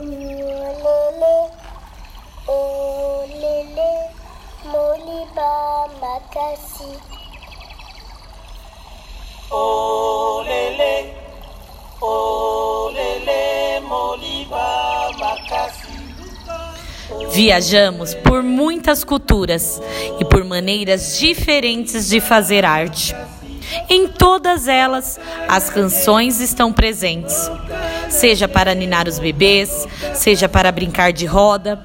Olele, olele, moliba makasi. Olele, olele, moliba makasi. Viajamos por muitas culturas e por maneiras diferentes de fazer arte. Em todas elas, as canções estão presentes. Seja para ninar os bebês, seja para brincar de roda,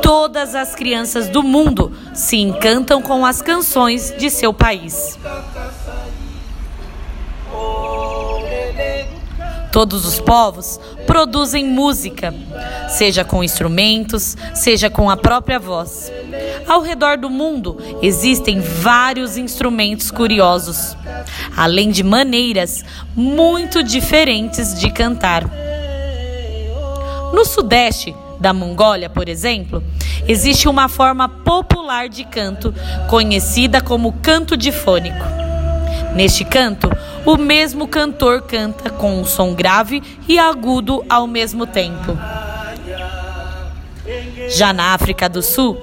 todas as crianças do mundo se encantam com as canções de seu país. Todos os povos produzem música, seja com instrumentos, seja com a própria voz. Ao redor do mundo existem vários instrumentos curiosos, além de maneiras muito diferentes de cantar. No sudeste da Mongólia, por exemplo, existe uma forma popular de canto conhecida como canto difônico. Neste canto, o mesmo cantor canta com um som grave e agudo ao mesmo tempo. Já na África do Sul,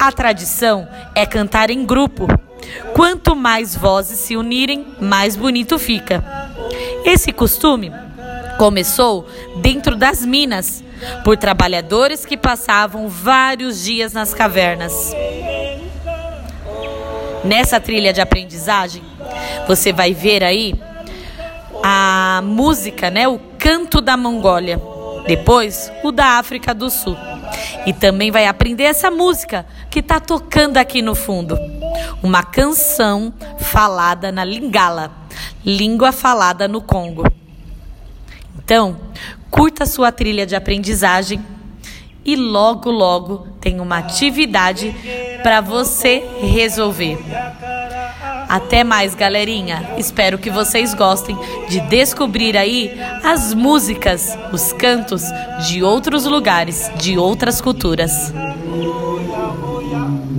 a tradição é cantar em grupo. Quanto mais vozes se unirem, mais bonito fica. Esse costume começou dentro das minas, por trabalhadores que passavam vários dias nas cavernas. Nessa trilha de aprendizagem, você vai ver aí a música, né, o canto da Mongólia, depois o da África do Sul. E também vai aprender essa música que está tocando aqui no fundo. Uma canção falada na Lingala, língua falada no Congo. Então, curta sua trilha de aprendizagem e logo, logo tem uma atividade para você resolver. Até mais, galerinha. Espero que vocês gostem de descobrir aí as músicas, os cantos de outros lugares, de outras culturas.